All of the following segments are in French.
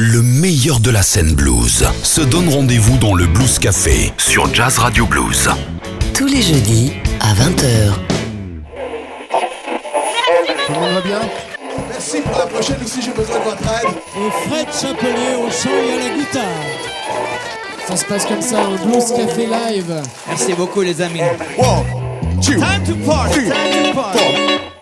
Le meilleur de la scène blues se donne rendez-vous dans le Blues Café sur Jazz Radio Blues. Tous les jeudis à 20h. Tout le monde va bien? Merci pour la prochaine aussi, j'ai besoin de votre aide. Et Fred Chapelet au chant et à la guitare. Ça se passe comme ça, un Blues Café Live. Merci beaucoup les amis. One, two, Time to party, three, time to party.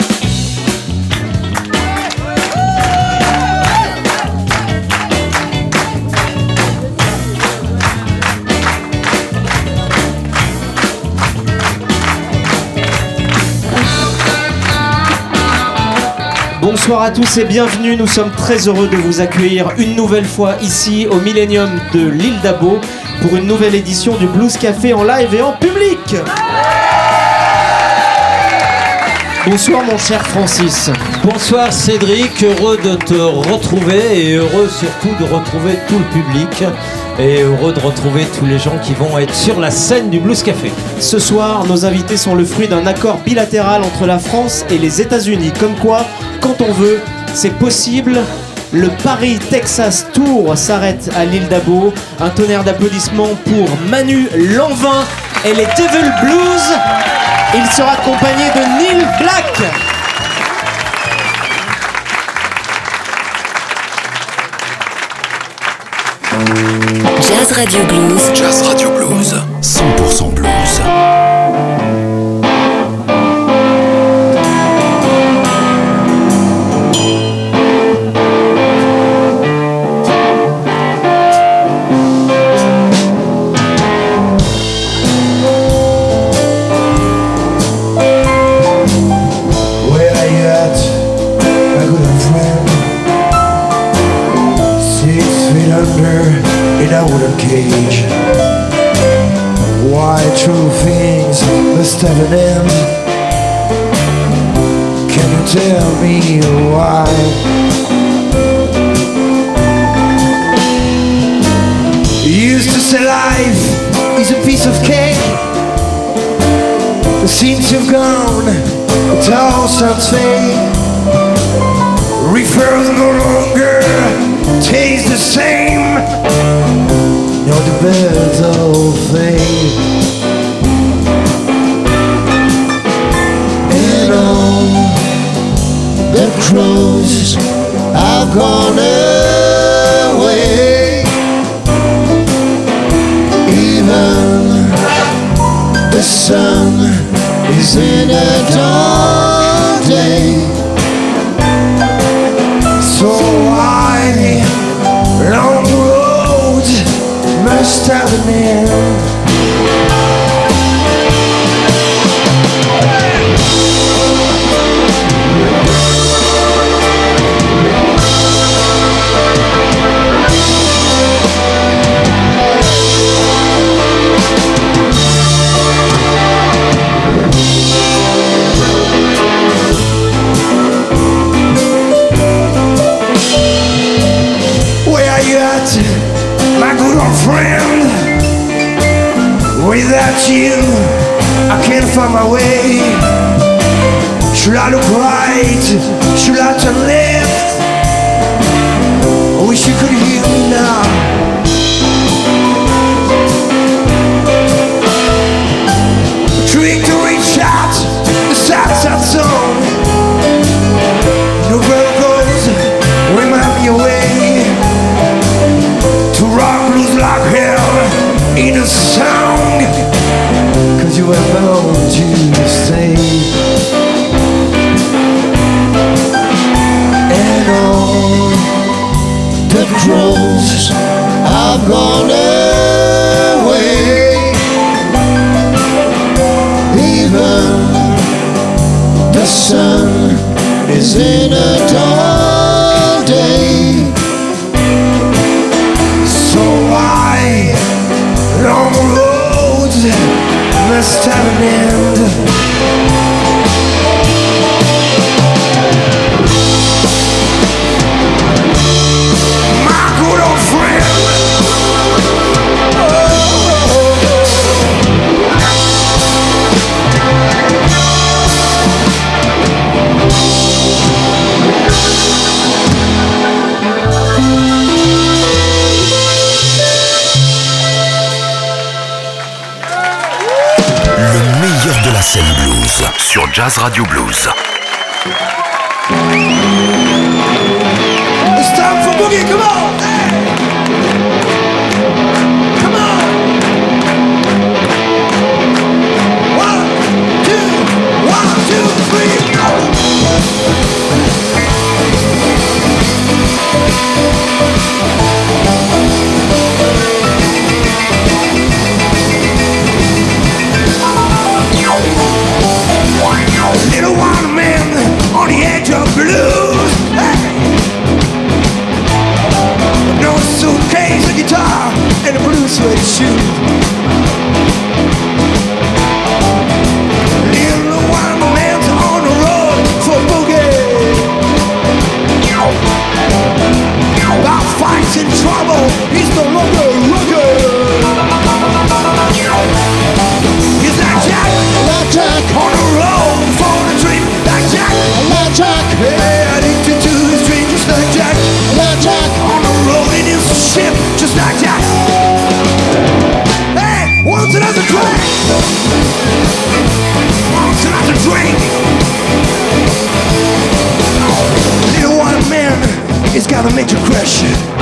Bonsoir à tous et bienvenue. Nous sommes très heureux de vous accueillir une nouvelle fois ici au Millennium de l'île d'Abo pour une nouvelle édition du Blues Café en live et en public. Bonsoir mon cher Francis. Bonsoir Cédric, heureux de te retrouver et heureux surtout de retrouver tout le public et heureux de retrouver tous les gens qui vont être sur la scène du Blues Café. Ce soir, nos invités sont le fruit d'un accord bilatéral entre la France et les États-Unis. Comme quoi, quand on veut, c'est possible. Le Paris-Texas Tour s'arrête à l'île d'Abo. Un tonnerre d'applaudissements pour Manu Lanvin et les Devil Blues. Il sera accompagné de Neil Black. Jazz Radio Blues. Jazz Radio Blues, 100% blues. sinners. Radio Blues. Of blues. Hey! No suitcase, a guitar, and a blue suede shoe. Little on the road for boogie. About fights and trouble, drink. You man? It's gotta make you question.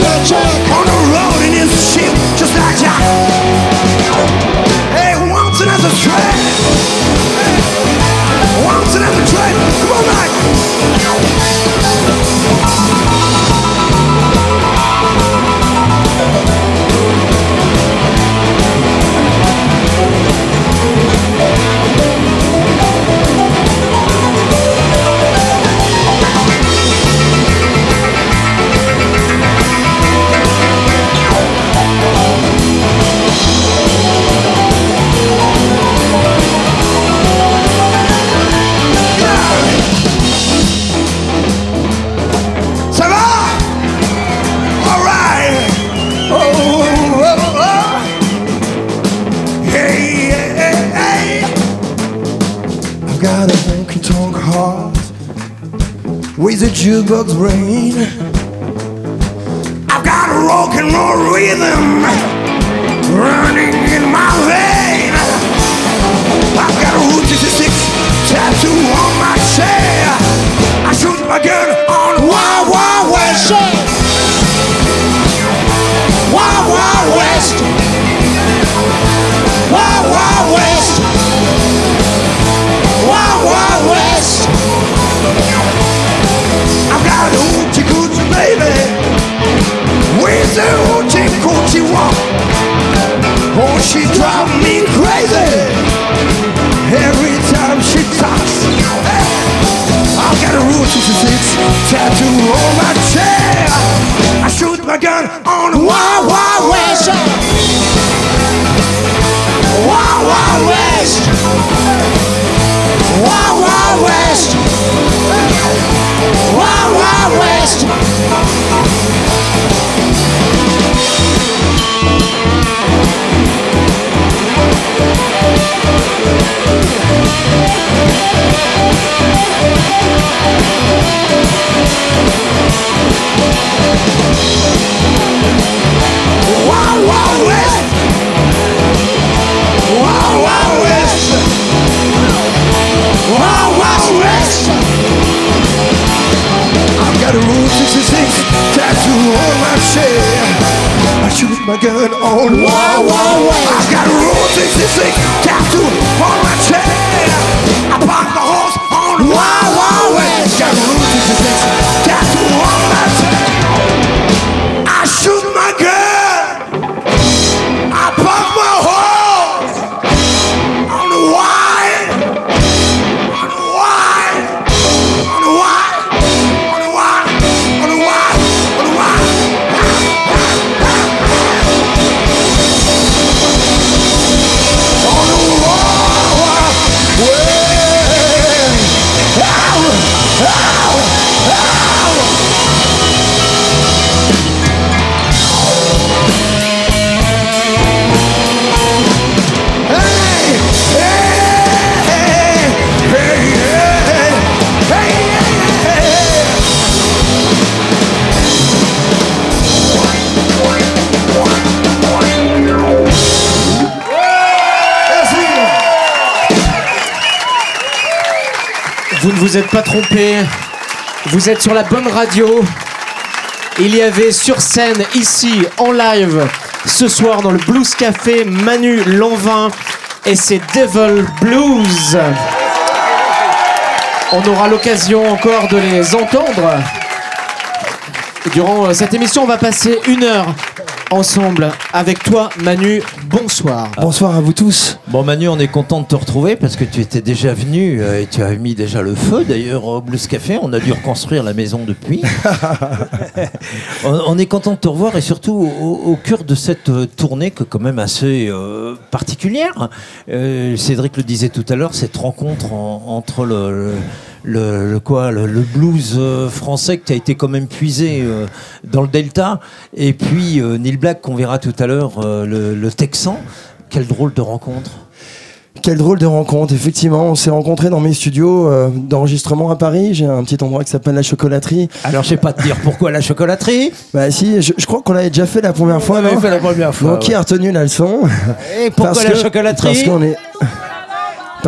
let your bug's brain I've got a hoochie coochie baby with a hoochie coochie walk. Oh, she drives me crazy every time she talks. I've got a Route 66 tattoo on my chair. I shoot my gun on the Wild Wild West. Wild Wild West. Wild Wild West. Wild West. Wild West. Wild West. Wild my good old whoa, whoa, whoa. I got rules existing tattooed on my chair. I bought the horse on whoa, whoa, I Got rules existing. Vous n'êtes pas trompé. Vous êtes sur la bonne radio. Il y avait sur scène, ici, en live, ce soir dans le Blues Café, Manu Lanvin et ses Devil Blues. On aura l'occasion encore de les entendre. Durant euh, cette émission, on va passer une heure ensemble avec toi, Manu. Bonsoir. Bonsoir à vous tous. Bon Manu, on est content de te retrouver parce que tu étais déjà venu euh, et tu as mis déjà le feu d'ailleurs au Blues Café. On a dû reconstruire la maison depuis. on, on est content de te revoir et surtout au, au cœur de cette euh, tournée que quand même assez euh, particulière. Euh, Cédric le disait tout à l'heure, cette rencontre en- entre le, le- le, le quoi, le, le blues euh, français qui a été quand même puisé euh, dans le Delta, et puis euh, Neil Black qu'on verra tout à l'heure, le, le Texan. Quelle drôle de rencontre. Quelle drôle de rencontre. Effectivement, on s'est rencontrés dans mes studios euh, d'enregistrement à Paris. J'ai un petit endroit qui s'appelle la chocolaterie. Alors je sais pas te dire pourquoi la chocolaterie. Bah si, je, je crois qu'on l'avait déjà fait la première fois. On l'avait fait la première fois, Donc qui a retenu la leçon Et pourquoi Parce la que- chocolaterie Parce qu'on est...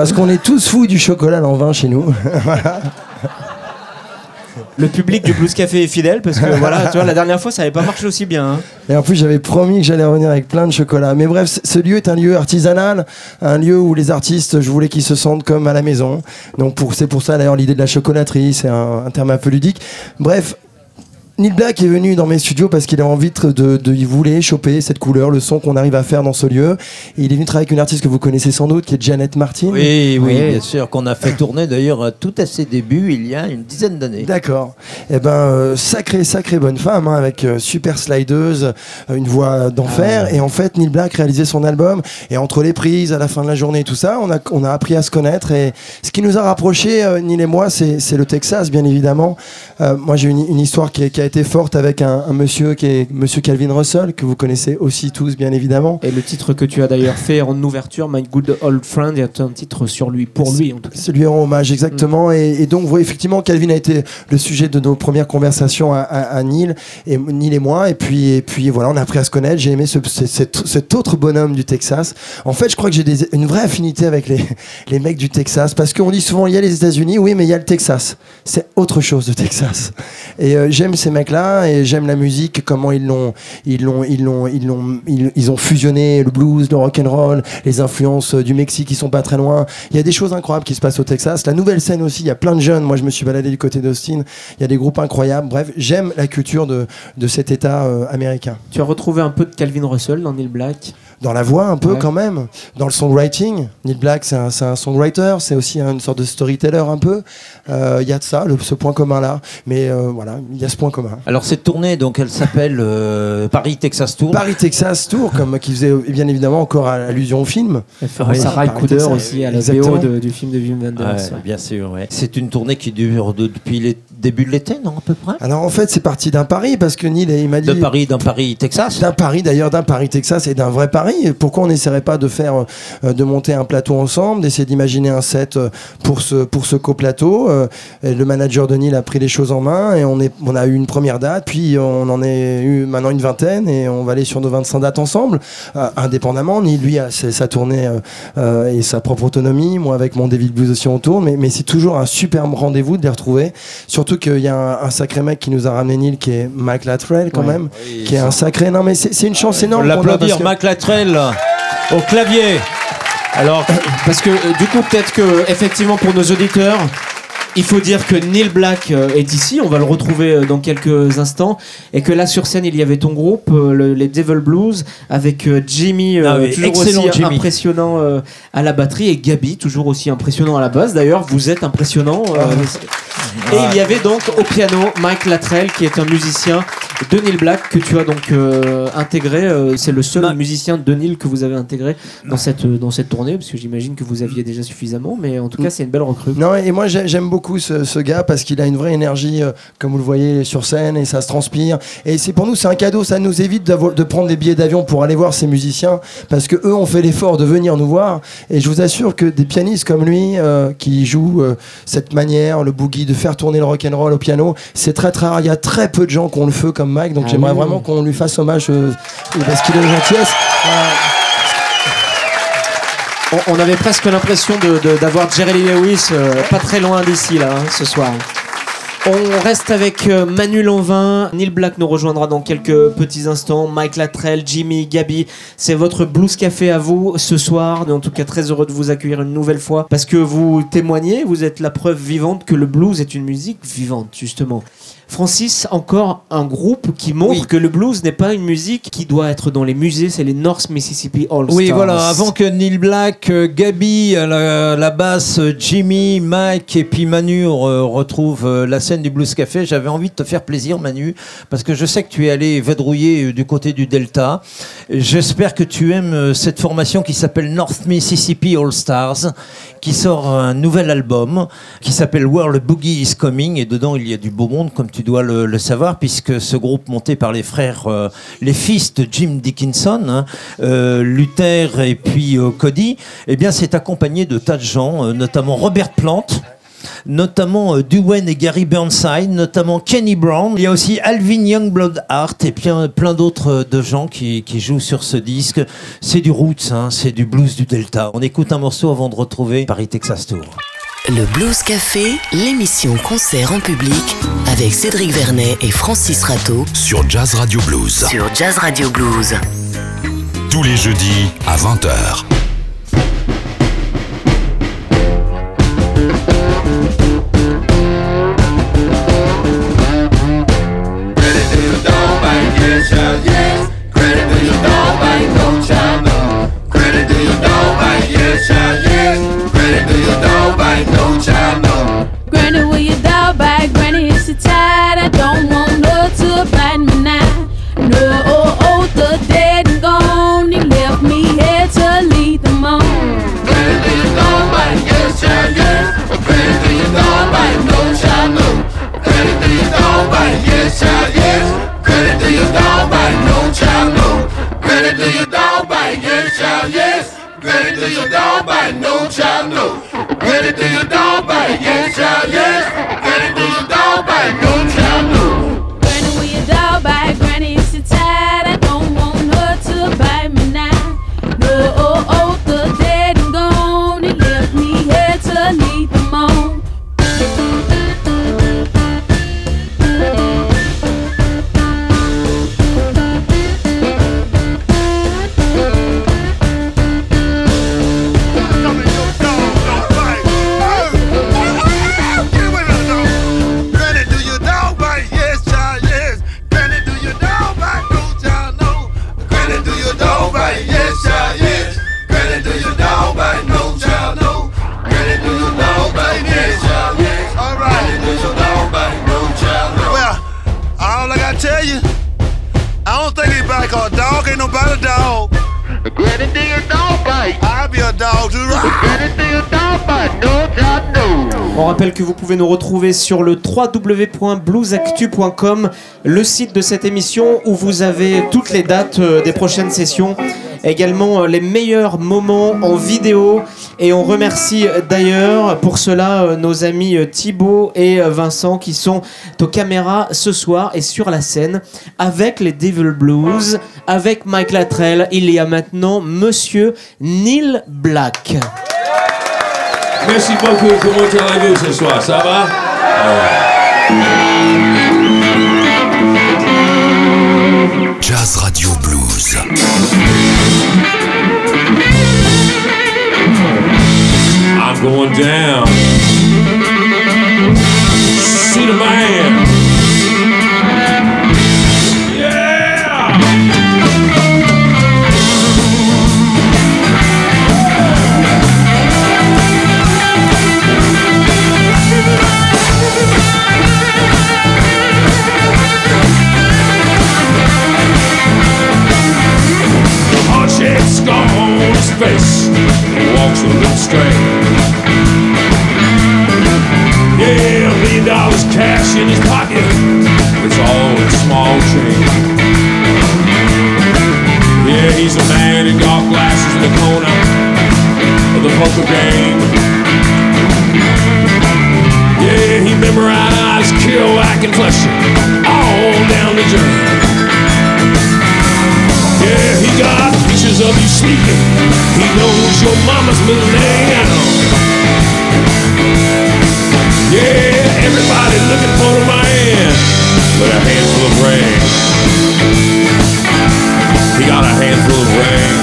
Parce qu'on est tous fous du chocolat en vin chez nous. voilà. Le public du Blues Café est fidèle parce que voilà, tu vois, la dernière fois ça n'avait pas marché aussi bien. hein. Et en plus, j'avais promis que j'allais revenir avec plein de chocolat. Mais bref, c- ce lieu est un lieu artisanal, un lieu où les artistes, je voulais qu'ils se sentent comme à la maison. Donc pour, c'est pour ça d'ailleurs l'idée de la chocolaterie, c'est un, un terme un peu ludique. Bref. Neil Black est venu dans mes studios parce qu'il a envie de, de- de- il voulait choper cette couleur, le son qu'on arrive à faire dans ce lieu. Et il est venu travailler avec une artiste que vous connaissez sans doute, qui est Janet Martin. Oui, oui, bien sûr, qu'on a fait tourner d'ailleurs à tout à ses débuts il y a une dizaine d'années. D'accord. Eh ben, euh, sacrée, sacrée bonne femme, hein, avec euh, super slideuse, euh, une voix d'enfer. Ah. Et en fait, Neil Black réalisait son album. Et entre les prises, à la fin de la journée, et tout ça, on a, on a appris à se connaître. Et ce qui nous a rapprochés, euh, Neil et moi, c'est c'est le Texas, bien évidemment. Euh, moi, j'ai une, une histoire qui, est- qui a été forte avec un, un monsieur qui est Monsieur Calvin Russell, que vous connaissez aussi tous, bien évidemment. Et le titre que tu as d'ailleurs fait en ouverture, My Good Old Friend, a un titre sur lui, pour lui en tout cas. C'est lui rend hommage, exactement. Et, et donc, vous effectivement, Calvin a été le sujet de nos premières conversations à, à, à Neil, et, Neil et moi. Et puis, et puis voilà, on a appris à se connaître. J'ai aimé ce- ce- cet, cet autre bonhomme du Texas. En fait, je crois que j'ai une vraie affinité avec les, les mecs du Texas. Parce qu'on dit souvent, il y a les États-Unis, oui, mais il y a le Texas. C'est autre chose de Texas. Et euh, j'aime ces mecs-là, et j'aime la musique, comment ils l'ont, ils l'ont, ils l'ont, ils l'ont, ils, ils ont fusionné le blues, le rock and roll, les influences euh, du Mexique qui sont pas très loin. Il y a des choses incroyables qui se passent au Texas. La nouvelle scène aussi, il y a plein de jeunes. Moi, je me suis baladé du côté d'Austin. Il y a des groupes incroyables. Bref, j'aime la culture de, de cet État euh, américain. Tu as retrouvé un peu de Calvin Russell dans Neil Black? Dans la voix, un peu Ouais. quand même. Dans le songwriting. Neil Black, c'est un, un songwriter. C'est aussi une sorte de storyteller un peu. Euh, Il y a de ça, le- ce point commun-là. Mais euh, voilà, il y a ce point commun. Alors cette tournée, donc elle s'appelle euh, Paris Texas Tour. Paris Texas Tour, comme qui faisait euh, bien évidemment encore allusion au film. Ray Paris Cooder Texas, aussi, à la de- du film de Wim Wenders. Ouais, ouais. Bien sûr, ouais. C'est une tournée qui dure de- depuis le début de l'été, non, à peu près Alors en fait, c'est parti d'un pari parce que Neil, il m'a dit. De Paris, d'un Paris, Texas D'un Paris d'ailleurs, d'un Paris Texas et d'un vrai Paris. Pourquoi on n'essaierait pas de faire, euh, de monter un plateau ensemble, d'essayer d'imaginer un set euh, pour ce pour ce coplateau. Euh, le manager de Neil a pris les choses en main et on est on a eu une première date, puis on en est eu maintenant une vingtaine et on va aller sur nos 25 dates ensemble, indépendamment. Neil lui a sa tournée et sa propre autonomie. Moi avec mon David Blues aussi on tourne, mais mais c'est toujours un superbe rendez-vous de les retrouver. Surtout qu'il y a un, un sacré mec qui nous a ramené Neil, qui est Mike Latrell quand même, qui est un sacré. Non mais c'est une chance Faut énorme. l'applaudir, que- Mac Latrell, au clavier. Alors, Parce que euh, du coup, peut-être que effectivement pour nos auditeurs, il faut dire que Neil Black euh, est ici. On va le retrouver euh, dans quelques instants, et que là sur scène il y avait ton groupe, euh, le- les Devil Blues, avec Jimmy, Ah oui, toujours excellent aussi Jimmy. impressionnant à la batterie, et Gabi, toujours aussi impressionnant à la basse. D'ailleurs, vous êtes impressionnant. euh, et il y avait donc au piano Mike Latrell, qui est un musicien de Neil Black que tu as donc euh, intégré. euh, C'est le seul musicien de Neil que vous avez intégré dans cette, euh, dans cette tournée, parce que j'imagine que vous aviez déjà suffisamment, mais en tout cas, c'est une belle recrue. Non, et moi j'ai- j'aime beaucoup ce, ce gars parce qu'il a une vraie énergie, euh, comme vous le voyez sur scène, et ça se transpire. Et c'est pour nous, c'est un cadeau, ça nous évite de prendre des billets d'avion pour aller voir ces musiciens parce que eux ont fait l'effort de venir nous voir. Et je vous assure que des pianistes comme lui euh, qui jouent euh, cette manière, le boogie, de faire tourner le rock and roll au piano, c'est très très rare. Il y a très peu de gens qui ont le feu comme Mike, donc Ah j'aimerais oui. vraiment qu'on lui fasse hommage euh, parce qu'il une gentillesse. On, on avait presque l'impression de- de- d'avoir Jerry Lewis euh, pas très loin d'ici là hein, ce soir. On reste avec euh, Manu Lanvin. Neil Black nous rejoindra dans quelques petits instants. Mike Latrell, Jimmy, Gabi. C'est votre blues café à vous ce soir. En tout cas, très heureux de vous accueillir une nouvelle fois parce que vous témoignez, vous êtes la preuve vivante que le blues est une musique vivante, justement. Francis, encore un groupe qui montre Oui. que le blues n'est pas une musique qui doit être dans les musées, c'est les North Mississippi All Stars. Oui, voilà, avant que Neil Black, euh, Gabi à la, la basse, euh, Jimmy, Mike et puis Manu re- retrouvent euh, la scène du Blues Café, j'avais envie de te faire plaisir, Manu, parce que je sais que tu es allé vadrouiller euh, du côté du Delta. J'espère que tu aimes euh, cette formation qui s'appelle North Mississippi All Stars, qui sort un nouvel album qui s'appelle Where the Boogie is Coming, et dedans il y a du beau monde, comme tu dois le, savoir, puisque ce groupe monté par les frères, euh, les fils de Jim Dickinson, hein, euh, Luther et puis euh, Cody, eh bien c'est accompagné de tas de gens, notamment Robert Plant. Notamment euh, Duane et Gary Burnside, notamment Kenny Brown. Il y a aussi Alvin Youngblood Hart et euh, plein d'autres de gens qui, qui jouent sur ce disque. C'est du roots, hein, c'est du blues du Delta. On écoute un morceau avant de retrouver Paris Texas Tour. Le Blues Café, l'émission concert en public avec Cédric Vernet et Francis Rateau Sur Jazz Radio Blues. sur Jazz Radio Blues. Tous les jeudis à 20h. You know bite? No, child, no. Do On rappelle que vous pouvez nous retrouver sur le www.bluesactu.com, le site de cette émission où vous avez toutes les dates euh, des prochaines sessions, également euh, les meilleurs moments en vidéo. Et on remercie euh, d'ailleurs pour cela nos amis Thibaut et Vincent qui sont aux caméras ce soir et sur la scène avec les Devil Blues, avec Mike Latrell. Il y a maintenant Monsieur Neil Black. Merci beaucoup. Comment allez-vous ce soir Ça va? Jazz Radio Blues. I'm going down. See the man. Face. Walks a little straight. Yeah, a million dollars cash in his pocket. It's all in small change. Yeah, he's a man in golf glasses in the corner of the poker game. Yeah, he memorized Kerouac and Fletcher all down the drain. Yeah, he got pictures of you sleeping. He knows your mama's middle name. Yeah, everybody looking for the man with a handful of rain. He got a handful of rain.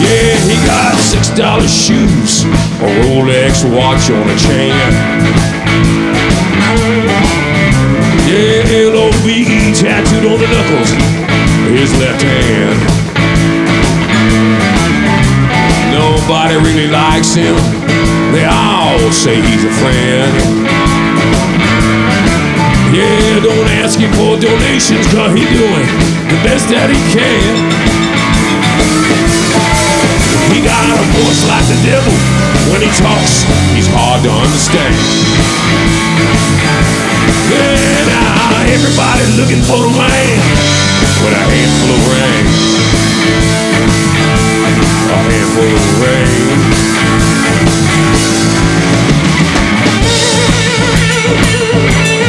Yeah, he got six dollar shoes, a Rolex watch on a chain. Yeah, tattooed on the knuckles, his left hand. Nobody really likes him. They all say he's a friend. Yeah, don't ask him for donations, cause he doing the best that he can. He got a voice like the devil. When he talks, he's hard to understand. Yeah, uh, now everybody looking for the man with a handful of rain. A handful of rain. Mm-hmm.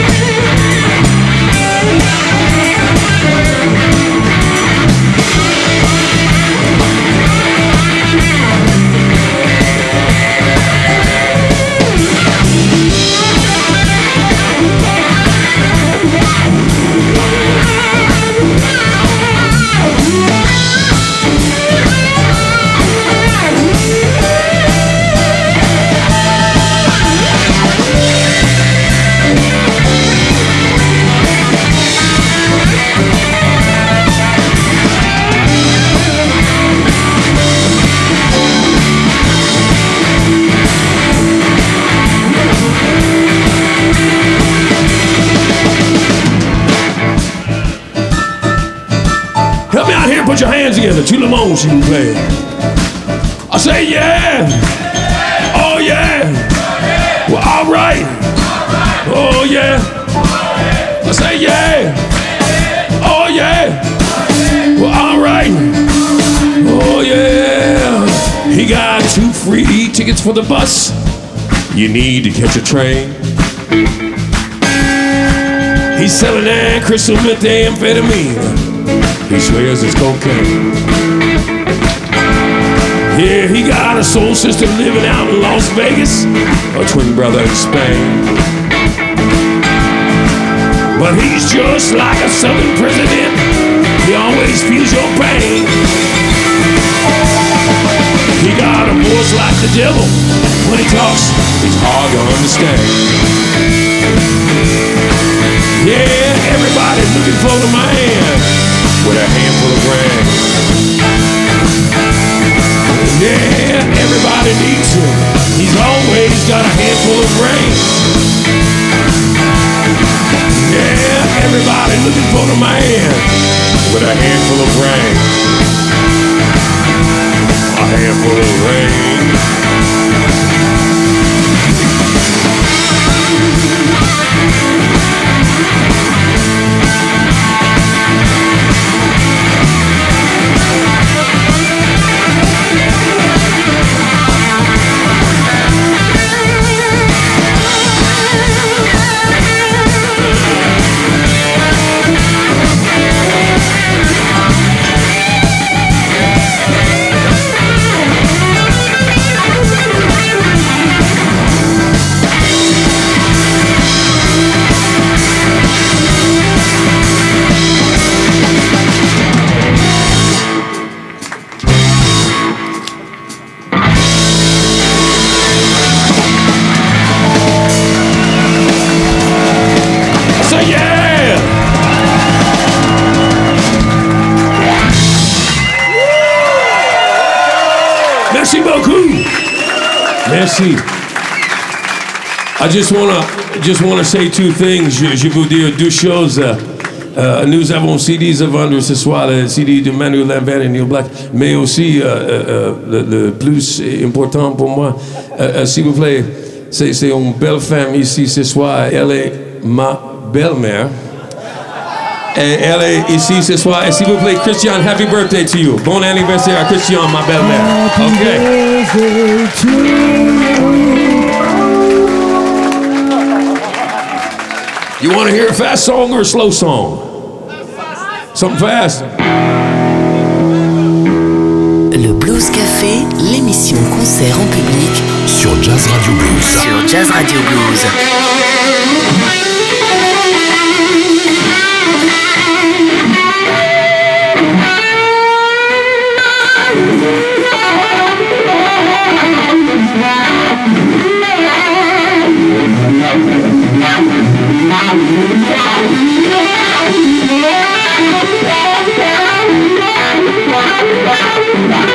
Together. Two limons you can play. I say yeah. Oh yeah. Well, oh, all right. Oh yeah. Er I say yeah. Oh yeah. Well, oh, all right. Oh yeah. He got two free tickets for the bus. You need to catch a train. He's selling that crystal methamphetamine. He swears it's cocaine. Yeah, he got a soul sister living out in Las Vegas, a twin brother in Spain. But he's just like a southern president. He always feels your pain. He got a voice like the devil. When he talks, it's hard to understand. Yeah, everybody looking for the man with a handful of rain. Yeah, everybody needs him. He's always got a handful of rain. Yeah, everybody looking for the man with a handful of rain. A handful of rain. Merci. I just wanna just wanna say two things. Je, je veux dire deux choses. Euh, nous avons CDs à vendre ce soir, le CD de Manu Lambert et Neil Black, mais aussi euh, euh, le, le plus important pour moi, s'il vous plaît, c'est c'est une belle femme ici ce soir. Elle est ma belle-mère. Et elle est ici ce soir. Et s'il vous plaît, Christian, happy birthday to you. Bon anniversaire à Christian, ma belle-mère. OK. You want to hear a fast song or a slow song? Something fast. Le Blues Café, l'émission concert en public sur Jazz Radio Blues. Sur Jazz Radio Blues. Thank you.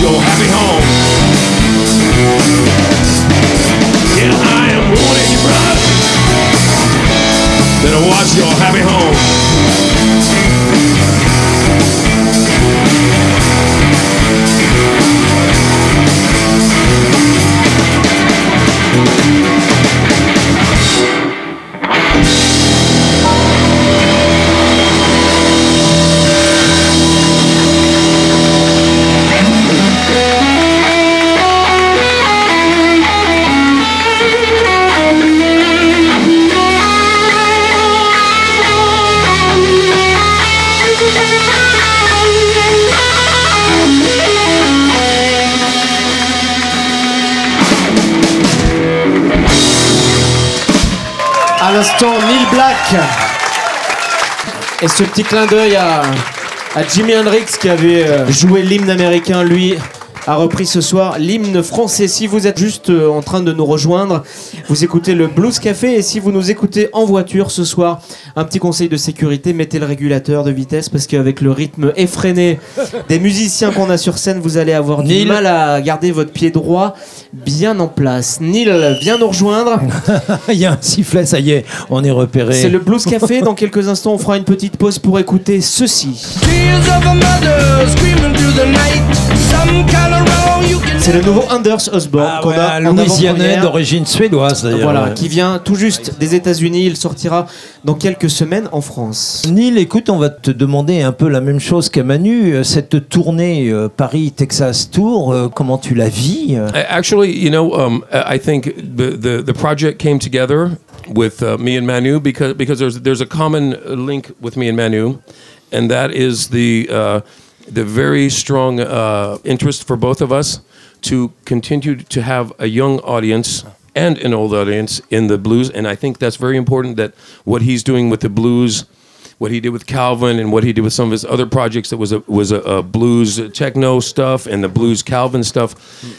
your happy home. Yeah, I am warning you, brother, that I watch your happy home. Et ce petit clin d'œil à, à Jimi Hendrix qui avait euh, joué l'hymne américain, lui a repris ce soir l'hymne français. Si vous êtes juste euh, en train de nous rejoindre, vous écoutez le Blues Café et si vous nous écoutez en voiture ce soir, un petit conseil de sécurité, mettez le régulateur de vitesse parce qu'avec le rythme effréné des musiciens qu'on a sur scène, vous allez avoir du mal à garder votre pied droit bien en place. Neil vient nous rejoindre. Il y a un sifflet, ça y est, on est repéré. C'est le Blues Café. Dans quelques instants, on fera une petite pause pour écouter ceci. C'est le nouveau Anders Osborne Ah qu'on ouais, a Louisianais d'origine suédoise d'ailleurs. Voilà, Ouais. qui vient tout juste des États-Unis. Il sortira dans quelques semaines en France. Neil, écoute, on va te demander un peu la même chose qu'à Manu. Euh, Cette tournée euh, Paris-Texas Tour, euh, comment tu la vis Actually, you know, um, I think the, the, the project came together with uh, me and Manu because because there's there's a common link with me and Manu, and that is the uh, the very strong uh, interest for both of us to continue to have a young audience and an old audience in the blues, and I think that's very important. That what he's doing with the blues what he did with Calvin and what he did with some of his other projects that was a was a, a blues techno stuff and the blues Calvin stuff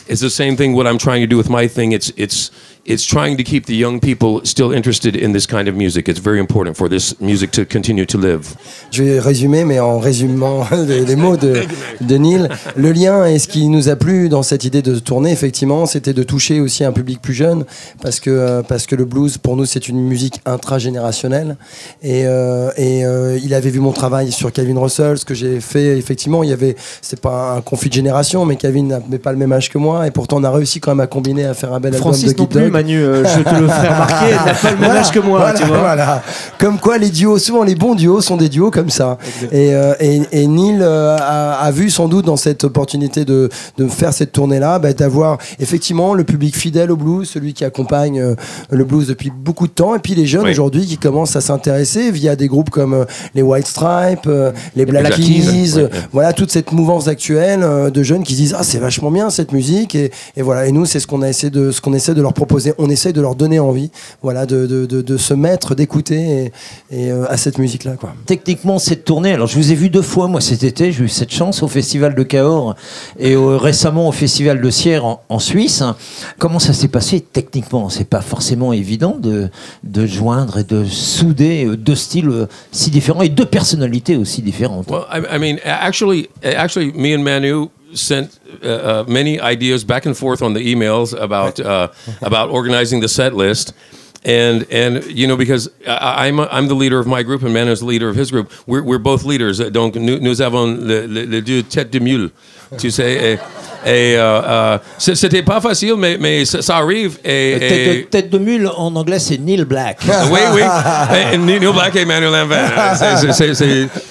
is the same thing what I'm trying to do with my thing it's it's it's trying to keep the young people still interested in this kind of music it's very important for this music to continue to live Je vais résumer, mais en résumant les, les mots de, de Neil. Le lien et ce qui nous a plu dans cette idée de tourner, effectivement, c'était de toucher aussi un public plus jeune, parce que, euh, parce que le blues, pour nous, c'est une musique intragénérationnelle. Et, euh, et euh, il avait vu mon travail sur Calvin Russell, ce que j'ai fait, effectivement, il y avait, c'est pas un conflit de génération, mais Calvin n'avait pas le même âge que moi, et pourtant on a réussi quand même à combiner, à faire un bel album de Francis Manu, euh, je te le ferai remarquer, il n'a pas le même Voilà, âge que moi, voilà, tu vois. voilà. Comme quoi, les duos, souvent les bons duos sont des duos comme ça. Et, euh, et, et Neil euh, a, a vu sans doute dans cette opportunité de, de faire cette tournée-là, bah, d'avoir effectivement le public fidèle au blues, celui qui accompagne euh, le blues depuis beaucoup de temps, et puis les jeunes Oui. aujourd'hui qui commencent à s'intéresser via des groupes comme euh, les White Stripes, euh, les Black Keys, Keys, ouais, euh, ouais. voilà toute cette mouvance actuelle euh, de jeunes qui se disent ah c'est vachement bien cette musique et, et voilà et nous c'est ce qu'on a essayé de ce qu'on essaie de leur proposer on essaie de leur donner envie voilà de, de, de, de se mettre d'écouter et, et, euh, à cette musique là quoi Techniquement, cette tournée, alors je vous ai vu deux fois, moi cet été, j'ai eu cette chance au Festival de Cahors et récemment au Festival de Sierre en, en Suisse. Comment ça s'est passé techniquement? C'est pas forcément évident de, de joindre et de souder deux styles euh, si différents et deux personnalités aussi différentes. well I, I mean actually actually me and Manu sent uh, uh, many ideas back and forth on the emails about uh, about organizing the set list. And and you know because I, I'm I'm the leader of my group and Manu is the leader of his group. We're, we're both leaders. Donc nous, nous avons le, le, le deux têtes de mule tu sais et, et euh, euh, c'était pas facile mais mais ça, ça arrive et, et- Tête, de, tête de mule en anglais, c'est Neil Black. oui, oui. Et Neil Black et Manuel Lambert.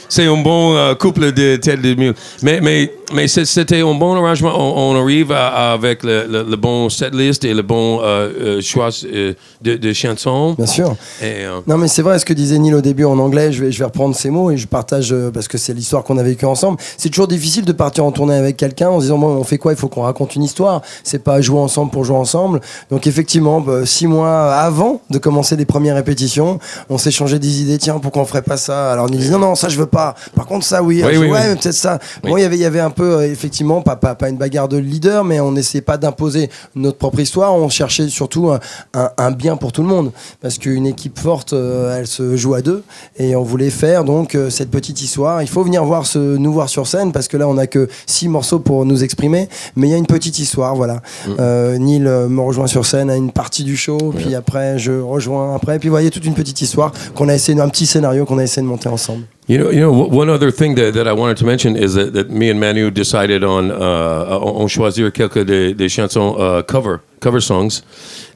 C'est- un bon euh, couple de tête de mule. Mais, mais, mais c'est- c'était un bon arrangement. On, on arrive à- avec le, le- le bon setlist et le bon euh, euh, choix euh, de, de chansons. bien sûr Et, euh, Non, mais c'est vrai ce que disait Neil au début en anglais. Je vais, je vais reprendre ces mots et je partage euh, parce que c'est l'histoire qu'on a vécue ensemble. C'est toujours difficile de partir en tournée avec quelqu'un en se disant bon, on fait quoi Il faut qu'on raconte une histoire. C'est pas jouer ensemble pour jouer ensemble. Donc effectivement, bah, six mois avant de commencer les premières répétitions, on s'est changé des idées. Tiens, pourquoi on ferait pas ça? Alors Neil dit non, non, ça je veux pas. Par contre, ça oui. Oui, oui, ouais, oui. mais peut-être ça. Bon, il y avait, il y avait un peu euh, effectivement pas, pas, pas une bagarre de leader, mais on n'essayait pas d'imposer notre propre histoire. On cherchait surtout un, un- un bien pour tout le monde, parce qu'une équipe forte, euh, elle se joue à deux, et on voulait faire donc euh, cette petite histoire. Il faut venir voir ce, nous voir sur scène, parce que là on a que six morceaux pour nous exprimer, mais il y a une petite histoire, voilà. Euh, Neil euh, me rejoint sur scène à une partie du show, puis après je rejoins après, puis vous voyez toute une petite histoire qu'on a essayé, un petit scénario qu'on a essayé de monter ensemble. You know, you know, one other thing that, that I wanted to mention is that, that me and Manu decided on uh, on on choisir quelques des, des chansons uh, cover cover songs,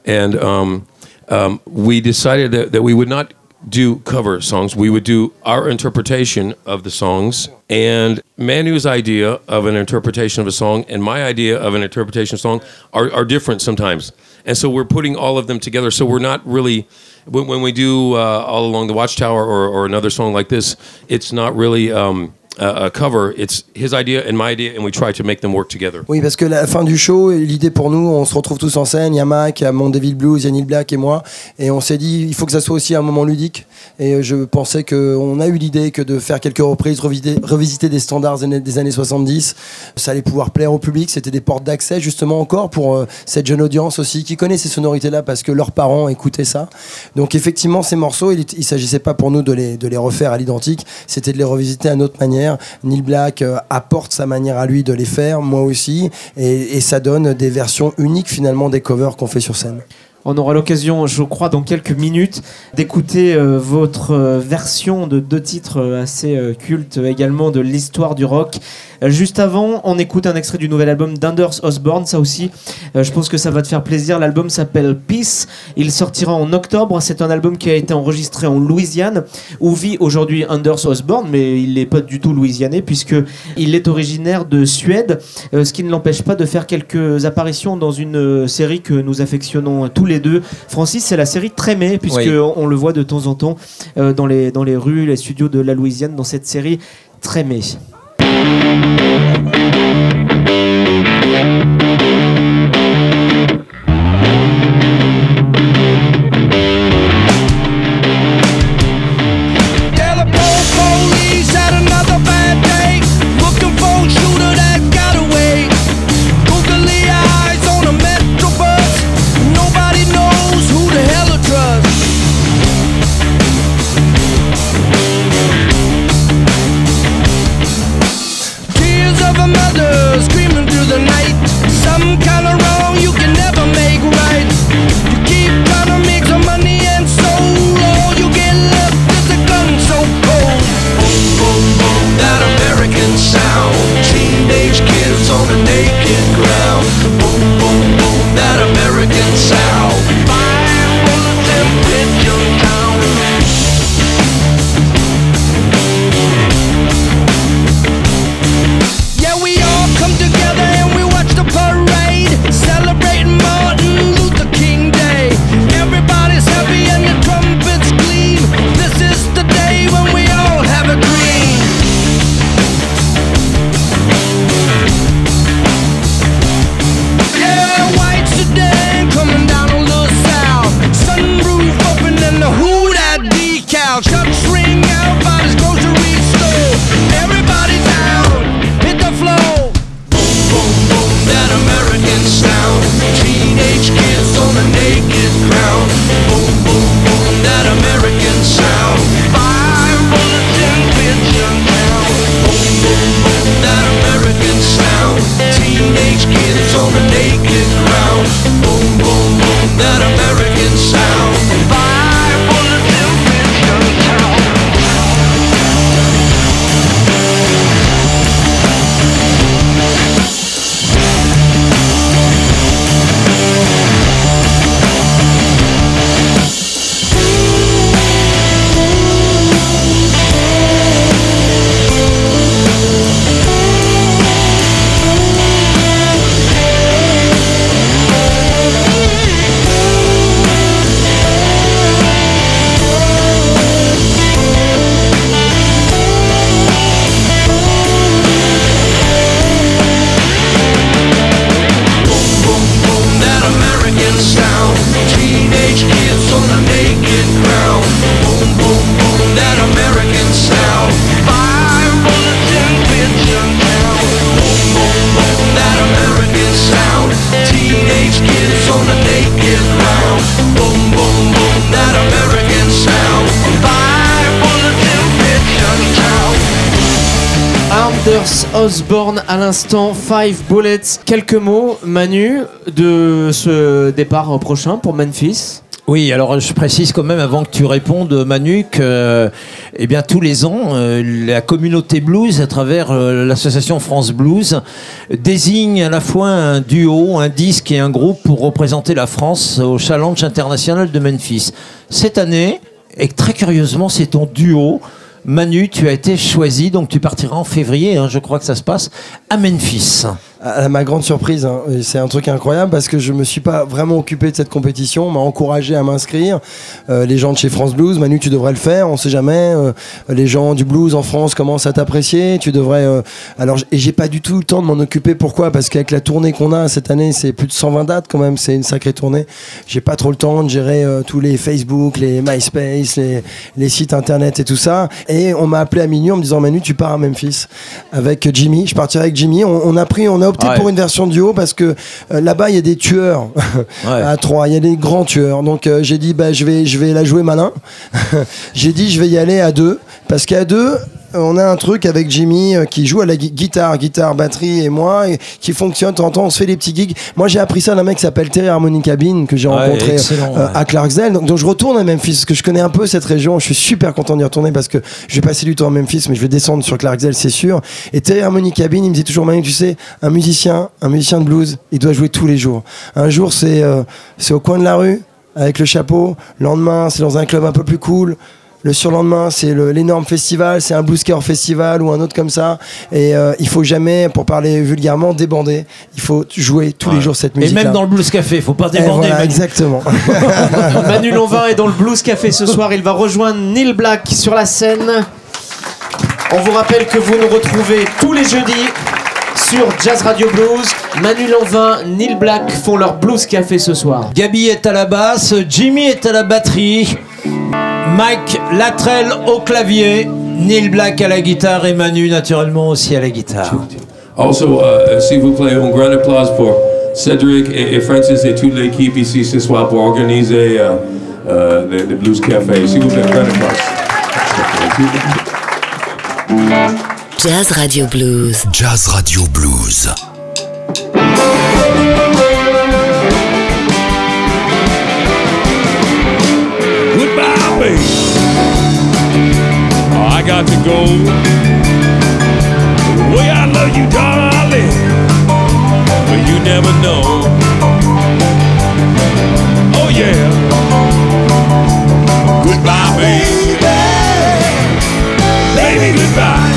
and um, um, we decided that, that we would not do cover songs. We would do our interpretation of the songs, and Manu's idea of an interpretation of a song and my idea of an interpretation of a song are, are different sometimes. And so we're putting all of them together. So we're not really when, when we do uh, all along the Watchtower or, or another song like this, it's not really um, uh, cover, it's his idea and my idea, and we try to make them work together. Oui, parce que la fin du show, l'idée pour nous, on se retrouve tous en scène. Il y a Mac, il y a Mondeville Blues, il y a Neil Black et moi. Et on s'est dit, il faut que ça soit aussi un moment ludique. Et je pensais qu'on a eu l'idée que de faire quelques reprises, revisiter, des standards des années- des années 70, ça allait pouvoir plaire au public. C'était des portes d'accès, justement, encore pour euh, cette jeune audience aussi qui connaît ces sonorités-là parce que leurs parents écoutaient ça. Donc, effectivement, ces morceaux, il ne s'agissait pas pour nous de les, de les refaire à l'identique, c'était de les revisiter à notre manière. Neil Black euh, apporte sa manière à lui de les faire, moi aussi, et, et ça donne des versions uniques finalement des covers qu'on fait sur scène. On aura l'occasion, je crois, dans quelques minutes, d'écouter euh, votre euh, version de deux titres euh, assez cultes également de l'histoire du rock. Juste avant, on écoute un extrait du nouvel album d'Anders Osborne. Ça aussi, je pense que ça va te faire plaisir. L'album s'appelle Peace. Il sortira en octobre. C'est un album qui a été enregistré en Louisiane, où vit aujourd'hui Anders Osborne, mais il n'est pas du tout louisianais puisque il est originaire de Suède, ce qui ne l'empêche pas de faire quelques apparitions dans une série que nous affectionnons tous les deux. Francis, c'est la série Trémé, puisque Oui. on, on le voit de temps en temps euh, dans, les, dans les rues, les studios de la Louisiane, dans cette série Trémé. À l'instant, Five Bullets. Quelques mots, Manu, de ce départ prochain pour Memphis. Oui, alors je précise quand même avant que tu répondes, Manu, que eh bien, tous les ans, euh, la communauté blues, à travers euh, l'association France Blues, désigne à la fois un duo, un disque et un groupe pour représenter la France au Challenge international de Memphis. Cette année, et très curieusement, c'est ton duo. Manu, tu as été choisi, donc tu partiras en février, hein, je crois que ça se passe, à Memphis. À ma grande surprise, hein, c'est un truc incroyable parce que je me suis pas vraiment occupé de cette compétition. On m'a encouragé à m'inscrire. Euh, les gens de chez France Blues, Manu, tu devrais le faire. On sait jamais. euh, les gens du blues en France commencent à t'apprécier. Tu devrais. euh, alors, et j'ai pas du tout le temps de m'en occuper. Pourquoi? Parce qu'avec la tournée qu'on a cette année, c'est plus de 120 dates quand même. C'est une sacrée tournée. J'ai pas trop le temps de gérer euh, tous les Facebook, les MySpace, les, sites internet et tout ça. Et on m'a appelé à minuit en me disant Manu, tu pars à Memphis avec Jimmy. Je partirai avec Jimmy. On a pris, on a opté Ouais. pour une version duo parce que euh, là-bas il y a des tueurs à trois. Il y a des grands tueurs. Donc euh, j'ai dit bah je vais je vais la jouer malin. j'ai dit je vais y aller à deux parce qu'à deux on a un truc avec Jimmy euh, qui joue à la gui- guitare, guitare, batterie et moi, et qui fonctionne. Temps, on se fait des petits gigs. Moi, j'ai appris ça d'un mec qui s'appelle Terry Harmonica Bean que j'ai Ouais, rencontré excellent, euh, ouais. à Clarksdale. Donc, donc je retourne à Memphis parce que je connais un peu cette région. Je suis super content d'y retourner parce que je vais passer du temps à Memphis, mais je vais descendre sur Clarksdale, c'est sûr. Et Terry Harmonica Bean, il me dit toujours, Manu, tu sais, un musicien, un musicien de blues, il doit jouer tous les jours. Un jour, c'est euh, c'est au coin de la rue avec le chapeau. Le lendemain, c'est dans un club un peu plus cool. Le surlendemain, c'est l'énorme festival, c'est un Blues Festival ou un autre comme ça. Et euh, il faut jamais, pour parler vulgairement, débander. Il faut jouer tous les jours cette Et musique. même dans le Blues Café, faut pas déborder. voilà, Manu. exactement. Manu Lonvin est dans le Blues Café ce soir. Il va rejoindre Neil Black sur la scène. On vous rappelle que vous nous retrouvez tous les jeudis sur Jazz Radio Blues. Manu Lonvin, Neil Black font leur Blues Café ce soir. Gabi est à la basse, Jimmy est à la batterie, Mike Latrell au clavier, Neil Black à la guitare et Manu naturellement aussi à la guitare. Also, uh, s'il vous plaît, un grand applause pour Cédric et, et Francis et toute l'équipe ici ce soir pour organiser le, le Blues Café. S'il vous plaît, grand applause. Jazz Radio Blues. Jazz Radio Blues. Got to go. The way I love you, darling, but you never know. Oh yeah. Goodbye, baby. Baby, goodbye. Goodbye,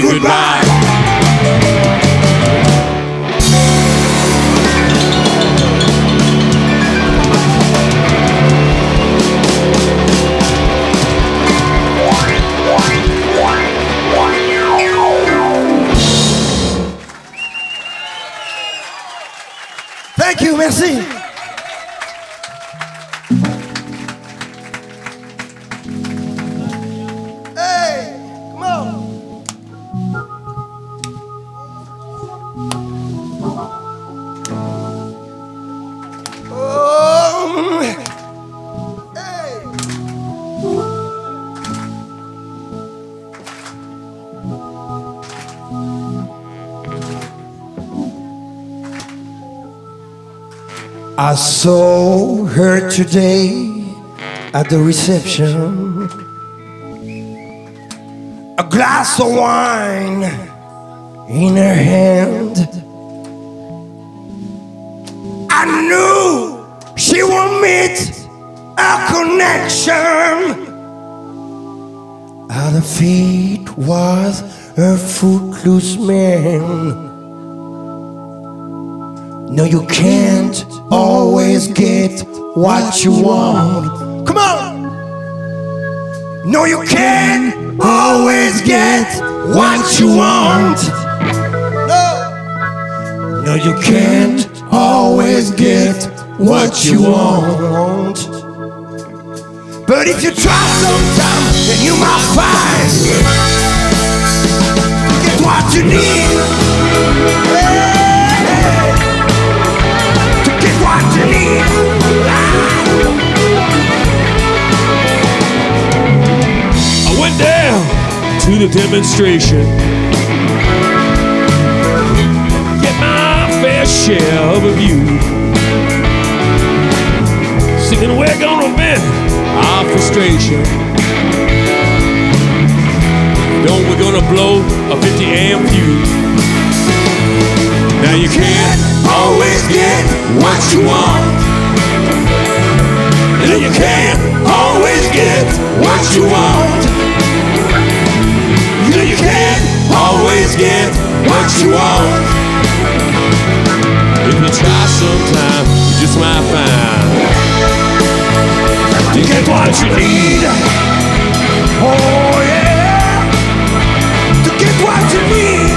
say goodbye. Saw her today at the reception. A glass of wine in her hand. I knew she would meet a connection. At her feet was a footloose man. No, you can't always get what you want. Come on! No, you can't always get what you want. No, no, you can't always get what you want. But if you try sometime, then you might find get what you need. Hey, the demonstration. Get my fair share of a view. Singing, we're gonna vent our frustration. Don't we're gonna blow a 50 amp fuse. Now you can't always get what you want. Now you can't always get what you want. You can't always get what you want. If you try sometime, you just might find you get what you need. Oh yeah, to get what you need.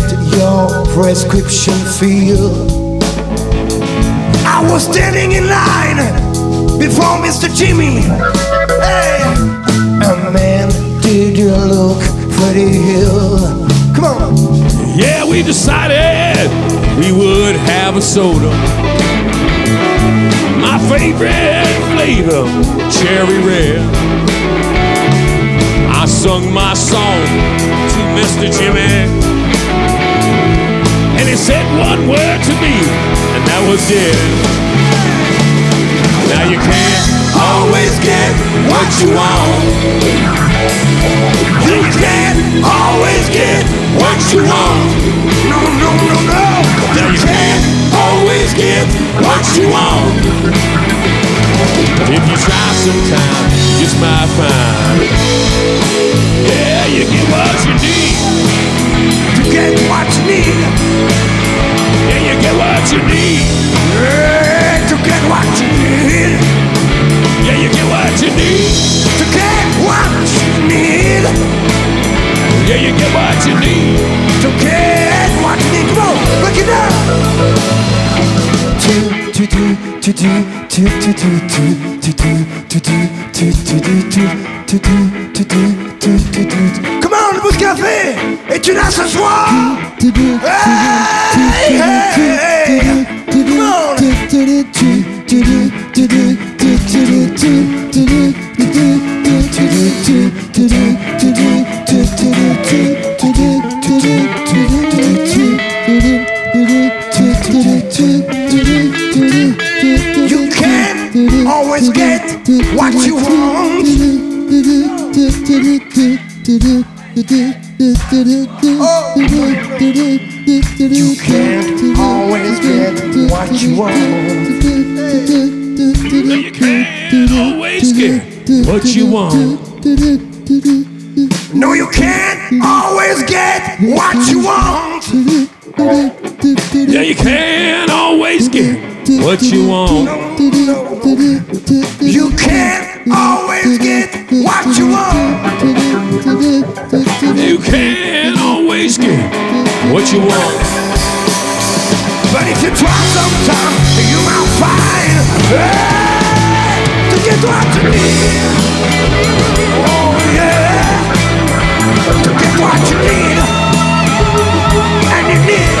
get your prescription filled. I was standing in line before Mr. Jimmy. Hey, and man, did you look pretty ill? Come on. Yeah, we decided we would have a soda. My favorite flavor, cherry red. I sung my song to Mr. Jimmy. And he said one word to me, and that was it. Now you can't always get what you want. You can't always get what you want. No, no, no, no. You can't always get what you want. If you try sometime, you just might find. Yeah, you get what you need. To get what you need. Yeah, you get what you need. Yeah, to get what you need. Yeah, you get what you need. To get what you need. Yeah, you get what you need. To get what you need. Come on, break it down. On, le Boost Café est une là ce soir. You can't always get what you want. No, you can't always get what you want. No, you can't always get what you want. Yeah, you can't always get what you want. You can't always get what you want. You can't always get what you want. But if you try sometime, you might find hey, to get what you need. Oh yeah, to get what you need, and you need.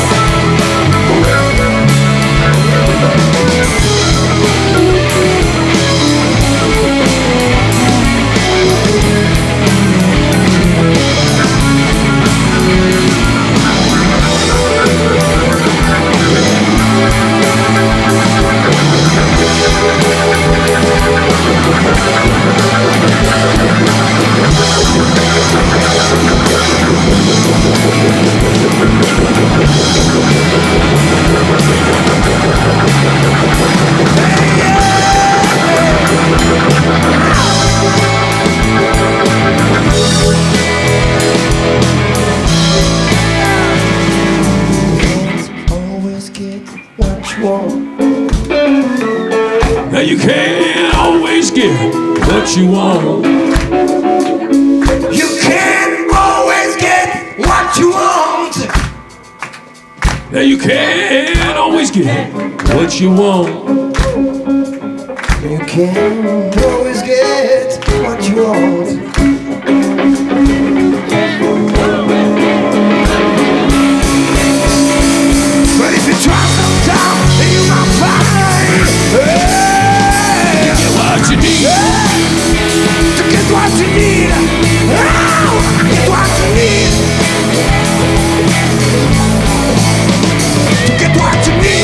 Now you can't always get what you want. You can't always get what you want. Now you can't always get what you want. You can't always get what you want. What you need. To get what you need. Oh, get what you need. To get what you need.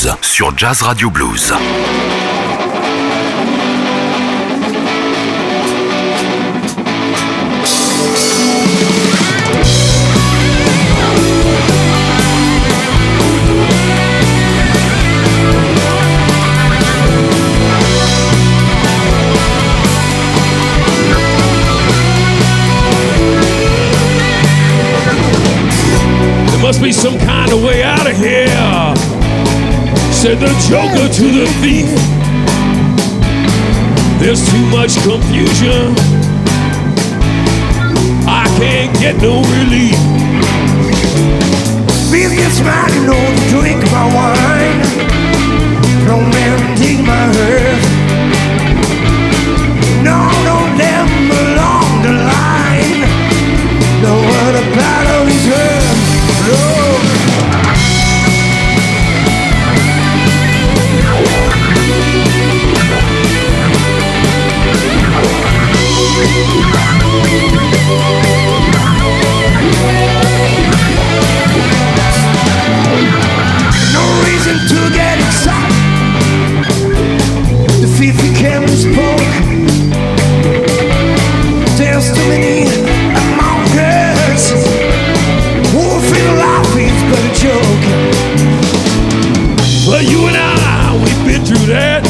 Blues sur Jazz Radio Blues. Must be some kind of way out of here. Said the joker to the thief. There's too much confusion. I can't get no relief. Feel get smile, you know, to drink my wine. No man take my hurt. No, no, them along the line. No about all these hurt. No. Is gonna joke. But you and I we been through that.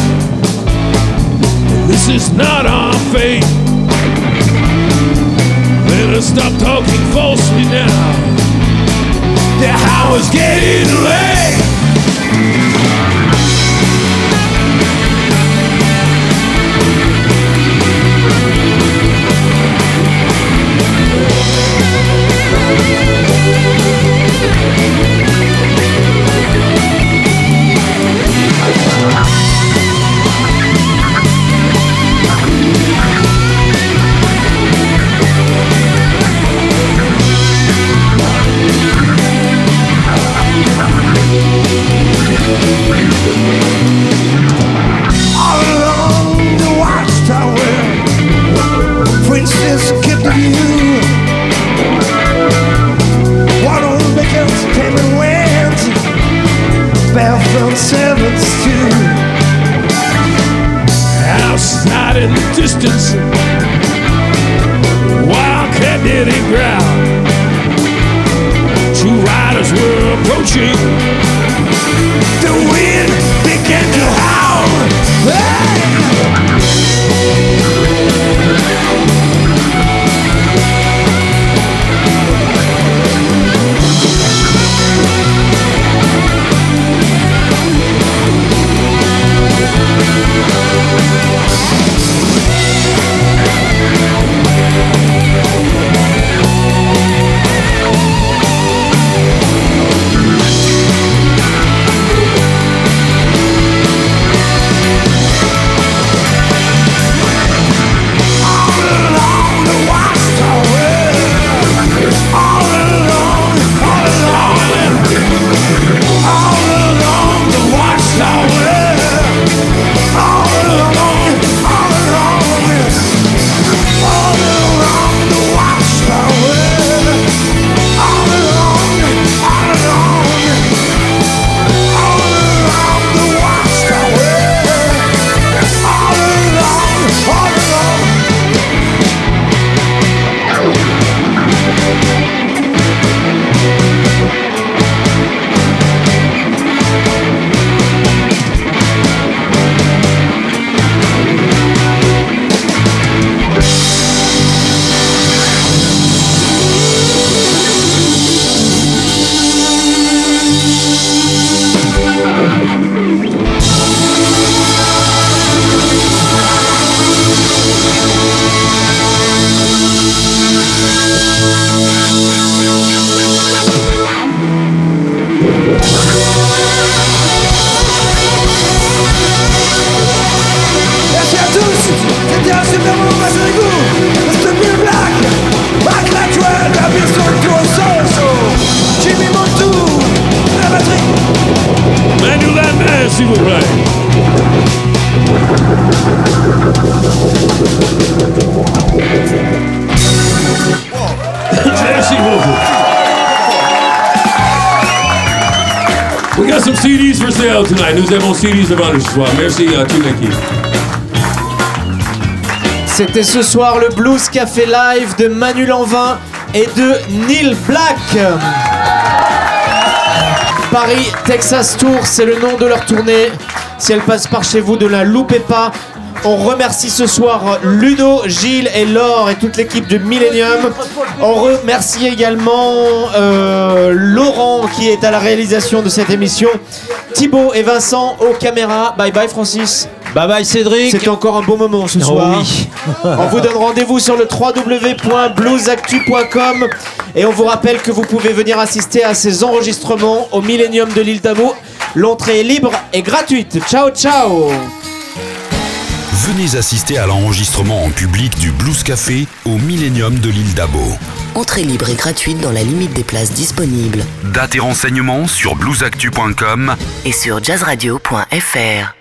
This is not our fate. Better stop talking falsely now. The hour's getting late. Thank Nous avons CDs devant ce soir. Merci à toute l'équipe. C'était ce soir le Blues Café Live de Manu Lanvin et de Neil Black. Paris, Texas Tour, c'est le nom de leur tournée. Si elle passe par chez vous, ne la loupez pas. On remercie ce soir Ludo, Gilles et Laure et toute l'équipe de Millennium. On remercie également euh, Laurent qui est à la réalisation de cette émission. Thibaut et Vincent aux caméras. Bye bye Francis. Bye bye Cédric. C'était encore un beau moment ce Oh soir. oui. on vous donne rendez-vous sur le www.bluesactu.com et on vous rappelle que vous pouvez venir assister à ces enregistrements au Millennium de l'île d'Abo. L'entrée est libre et gratuite. Ciao ciao Venez assister à l'enregistrement en public du Blues Café au Millennium de l'île d'Abo. Entrée libre et gratuite dans la limite des places disponibles. Date et renseignements sur bluesactu.com Et sur jazzradio.fr.